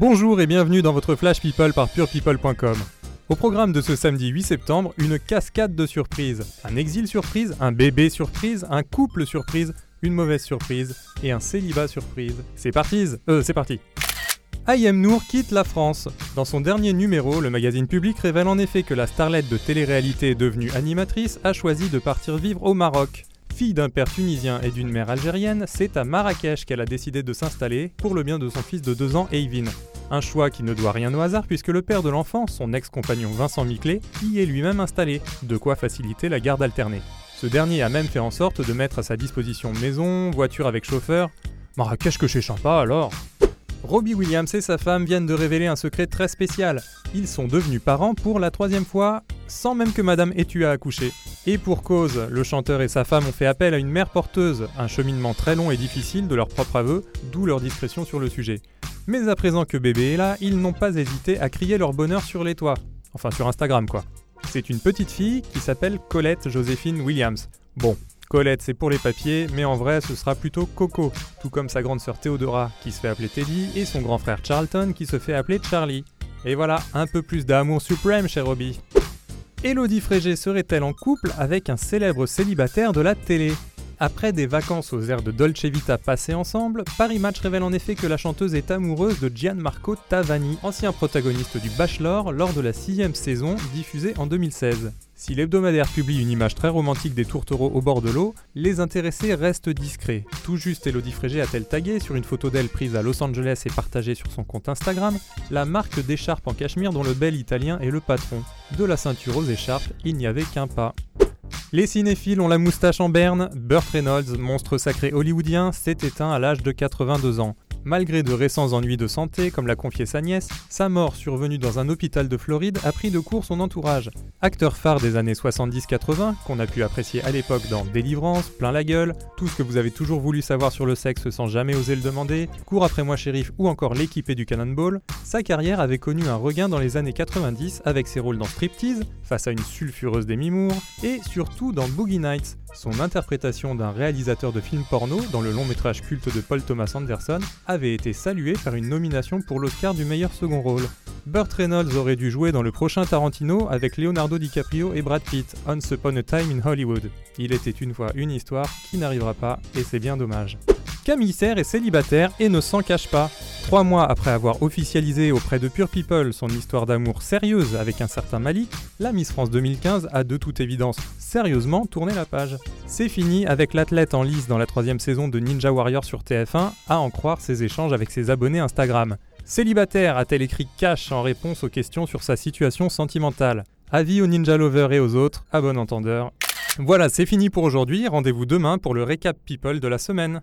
Bonjour et bienvenue dans votre Flash People par purepeople.com. Au programme de ce samedi 8 septembre, une cascade de surprises. Un exil surprise, un bébé surprise, un couple surprise, une mauvaise surprise et un célibat surprise. C'est parti Euh, c'est parti Ayem Nour quitte la France. Dans son dernier numéro, le magazine Public révèle en effet que la starlette de télé-réalité devenue animatrice a choisi de partir vivre au Maroc. Fille d'un père tunisien et d'une mère algérienne, c'est à Marrakech qu'elle a décidé de s'installer pour le bien de son fils de 2 ans, Eivin. Un choix qui ne doit rien au hasard puisque le père de l'enfant, son ex-compagnon Vincent Miclet, y est lui-même installé, de quoi faciliter la garde alternée. Ce dernier a même fait en sorte de mettre à sa disposition maison, voiture avec chauffeur. Marrakech que chez sympa alors Robbie Williams et sa femme viennent de révéler un secret très spécial. Ils sont devenus parents pour la troisième fois, sans même que Madame ait eu à accoucher. Et pour cause, le chanteur et sa femme ont fait appel à une mère porteuse, un cheminement très long et difficile de leur propre aveu, d'où leur discrétion sur le sujet. Mais à présent que bébé est là, ils n'ont pas hésité à crier leur bonheur sur les toits. Enfin sur Instagram quoi. C'est une petite fille qui s'appelle Colette Joséphine Williams. Bon, Colette, c'est pour les papiers, mais en vrai, ce sera plutôt Coco, tout comme sa grande sœur Théodora, qui se fait appeler Teddy, et son grand frère Charlton, qui se fait appeler Charlie. Et voilà, un peu plus d'amour suprême, cher Robbie. Elodie Frégé serait-elle en couple avec un célèbre célibataire de la télé? Après des vacances aux airs de Dolce Vita passées ensemble, Paris Match révèle en effet que la chanteuse est amoureuse de Gianmarco Tavani, ancien protagoniste du Bachelor lors de la sixième saison diffusée en 2016. Si l'hebdomadaire publie une image très romantique des tourtereaux au bord de l'eau, les intéressés restent discrets. Tout juste Elodie Frégé a-t-elle tagué sur une photo d'elle prise à Los Angeles et partagée sur son compte Instagram la marque d'écharpe en cachemire dont le bel italien est le patron. De la ceinture aux écharpes, il n'y avait qu'un pas. Les cinéphiles ont la moustache en berne, Burt Reynolds, monstre sacré hollywoodien, s'est éteint à l'âge de 82 ans. Malgré de récents ennuis de santé, comme l'a confié sa nièce, sa mort survenue dans un hôpital de Floride a pris de court son entourage. Acteur phare des années 70-80, qu'on a pu apprécier à l'époque dans Délivrance, Plein la gueule, tout ce que vous avez toujours voulu savoir sur le sexe sans jamais oser le demander, Cours après moi shérif ou encore l'équipé du Cannonball, sa carrière avait connu un regain dans les années 90 avec ses rôles dans Striptease, face à une sulfureuse Demi Moore, et surtout dans Boogie Nights, son interprétation d'un réalisateur de films porno dans le long métrage culte de Paul Thomas Anderson avait été saluée par une nomination pour l'Oscar du meilleur second rôle. Burt Reynolds aurait dû jouer dans le prochain Tarantino avec Leonardo DiCaprio et Brad Pitt, Once Upon a Time in Hollywood. Il était une fois une histoire qui n'arrivera pas et c'est bien dommage. Camille Serre est célibataire et ne s'en cache pas. Trois mois après avoir officialisé auprès de Pure People son histoire d'amour sérieuse avec un certain Malik, la Miss France 2015 a de toute évidence sérieusement tourné la page. C'est fini avec l'athlète en lice dans la troisième saison de Ninja Warrior sur TF1, à en croire ses échanges avec ses abonnés Instagram. Célibataire a-t-elle écrit cash en réponse aux questions sur sa situation sentimentale? Avis aux Ninja Lovers et aux autres, à bon entendeur. Voilà, c'est fini pour aujourd'hui, rendez-vous demain pour le récap People de la semaine.